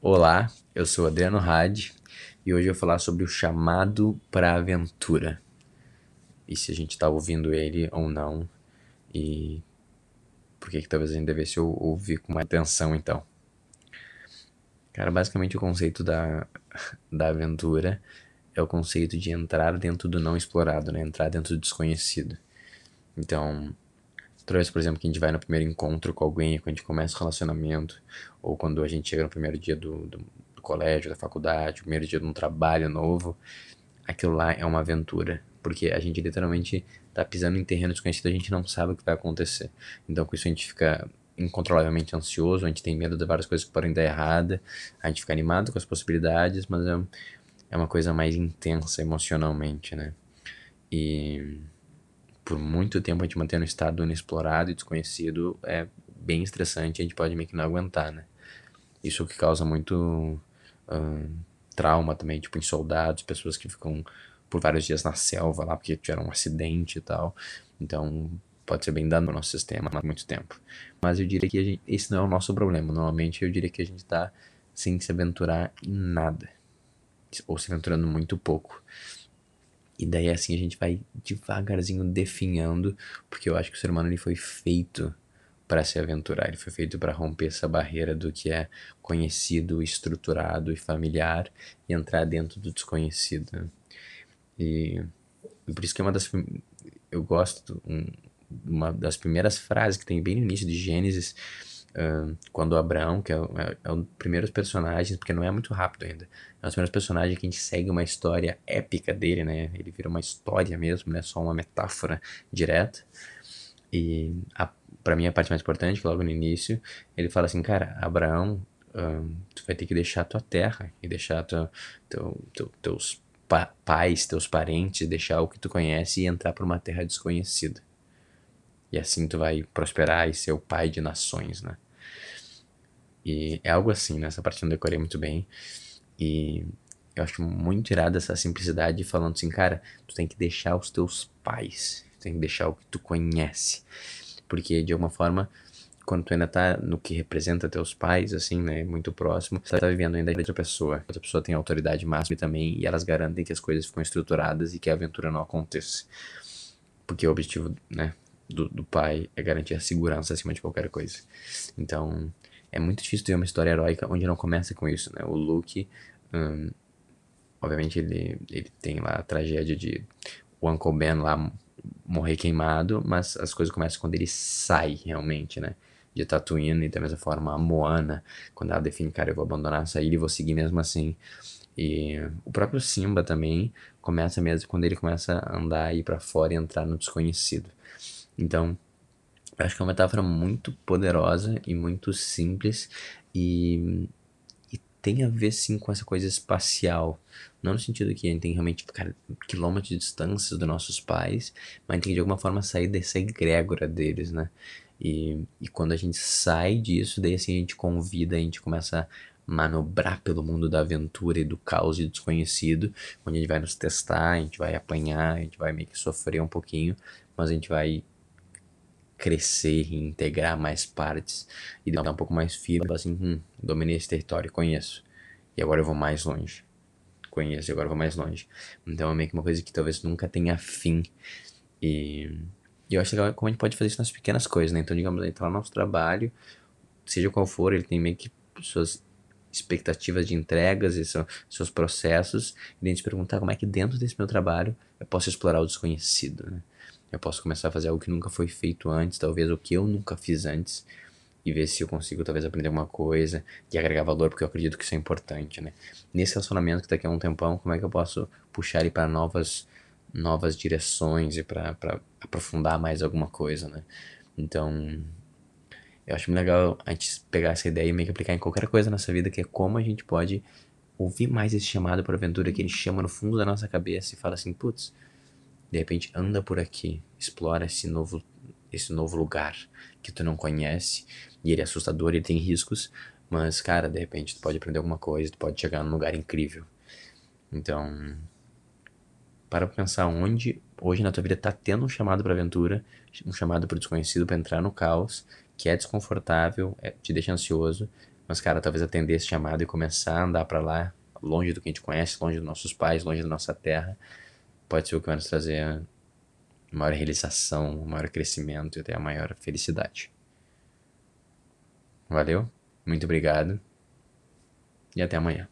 Olá, eu sou Adriano Hadi e hoje eu vou falar sobre o chamado para aventura. E se a gente está ouvindo ele ou não e por que talvez a gente devesse ouvir com mais atenção então. Cara, basicamente o conceito da, da aventura é o conceito de entrar dentro do não explorado, né? Entrar dentro do desconhecido. Então, vez, por exemplo, que a gente vai no primeiro encontro com alguém, quando a gente começa o relacionamento, ou quando a gente chega no primeiro dia do, do, do colégio, da faculdade, primeiro dia de um trabalho novo, aquilo lá é uma aventura. Porque a gente literalmente tá pisando em terreno desconhecido, a gente não sabe o que vai acontecer. Então, com isso, a gente fica incontrolavelmente ansioso, a gente tem medo de várias coisas que podem dar errada, a gente fica animado com as possibilidades, mas é, é uma coisa mais intensa emocionalmente, né? E por muito tempo a gente manter no estado inexplorado e desconhecido é bem estressante, a gente pode meio que não aguentar, né? Isso que causa muito trauma também, tipo em soldados, pessoas que ficam por vários dias na selva lá porque tiveram um acidente e tal. Então pode ser bem dano no nosso sistema há muito tempo. Mas eu diria que gente, esse não é o nosso problema. Normalmente eu diria que a gente está sem se aventurar em nada. Ou se aventurando muito pouco. E daí assim a gente vai devagarzinho definhando, porque eu acho que o ser humano ele foi feito para se aventurar, ele foi feito para romper essa barreira do que é conhecido, estruturado e familiar e entrar dentro do desconhecido. E, e por isso que é uma das eu gosto um, uma das primeiras frases que tem bem no início de Gênesis Quando Abraão, que é, é, é, um dos primeiros personagens, porque não é muito rápido ainda, é um dos primeiros personagens que a gente segue uma história épica dele, né? Ele vira uma história mesmo, né? Só uma metáfora direta. E a, pra mim a parte mais importante, que logo no início, ele fala assim, cara, Abraão, tu vai ter que deixar tua terra e deixar tua, teu, teu, teus pa pais, teus parentes, deixar o que tu conhece e entrar para uma terra desconhecida. E assim tu vai prosperar e ser o pai de nações, né? E é algo assim, né? Essa parte eu não decorei muito bem. E eu acho muito irado essa simplicidade falando assim, cara, tu tem que deixar os teus pais, tu tem que deixar o que tu conhece. Porque de alguma forma, quando tu ainda tá no que representa teus pais, assim, né, muito próximo, você tá vivendo ainda de outra pessoa. Outra pessoa tem autoridade máxima também, e elas garantem que as coisas ficam estruturadas e que a aventura não aconteça. Porque o objetivo, né, do, do pai é garantir a segurança acima de qualquer coisa. Então, é muito difícil ter uma história heróica onde não começa com isso, né? O Luke, um, obviamente, ele, ele tem lá a tragédia de o Uncle Ben lá morrer queimado, mas as coisas começam quando ele sai realmente, né? De Tatooine, e da mesma forma a Moana, quando ela define, cara, eu vou abandonar essa ilha e vou seguir mesmo assim. E o próprio Simba também começa mesmo quando ele começa a andar, ir para fora e entrar no desconhecido. Então, acho que é uma metáfora muito poderosa e muito simples e, e tem a ver sim com essa coisa espacial. Não no sentido que a gente tem realmente quilômetros de distância dos nossos pais, mas tem que de alguma forma sair dessa egrégora deles, né? E, e quando a gente sai disso, daí assim a gente convida, a gente começa a manobrar pelo mundo da aventura e do caos e do desconhecido, onde a gente vai nos testar, a gente vai apanhar, a gente vai meio que sofrer um pouquinho, mas a gente vai crescer e integrar mais partes e dar um pouco mais firme, assim, hum, dominei esse território, conheço. E agora eu vou mais longe. Conheço e agora eu vou mais longe. Então é meio que uma coisa que talvez nunca tenha fim. E, e eu acho legal como a gente pode fazer isso nas pequenas coisas, né? Então, digamos, entrar no nosso trabalho, seja qual for, ele tem meio que suas expectativas de entregas e seu, seus processos, e a gente perguntar como é que dentro desse meu trabalho eu posso explorar o desconhecido, né? Eu posso começar a fazer algo que nunca foi feito antes, talvez o que eu nunca fiz antes, e ver se eu consigo talvez aprender alguma coisa e agregar valor, porque eu acredito que isso é importante, né? Nesse relacionamento que daqui a um tempão, como é que eu posso puxar ele para novas novas direções e para aprofundar mais alguma coisa, né? Então, eu acho muito legal a gente pegar essa ideia e meio que aplicar em qualquer coisa nessa vida, que é como a gente pode ouvir mais esse chamado para aventura que ele chama no fundo da nossa cabeça e fala assim, putz, de repente anda por aqui, explora esse novo esse novo lugar que tu não conhece e ele é assustador, ele tem riscos, mas cara, de repente tu pode aprender alguma coisa, tu pode chegar num lugar incrível. Então, para pensar onde hoje na tua vida tá tendo um chamado para aventura, um chamado para desconhecido para entrar no caos, que é desconfortável, é, te deixa ansioso, Mas, cara, talvez atender esse chamado e começar a andar para lá, longe do que a gente conhece, longe dos nossos pais, longe da nossa terra, pode ser o que vai nos trazer maior realização, maior crescimento e até a maior felicidade. Valeu, muito obrigado e até amanhã.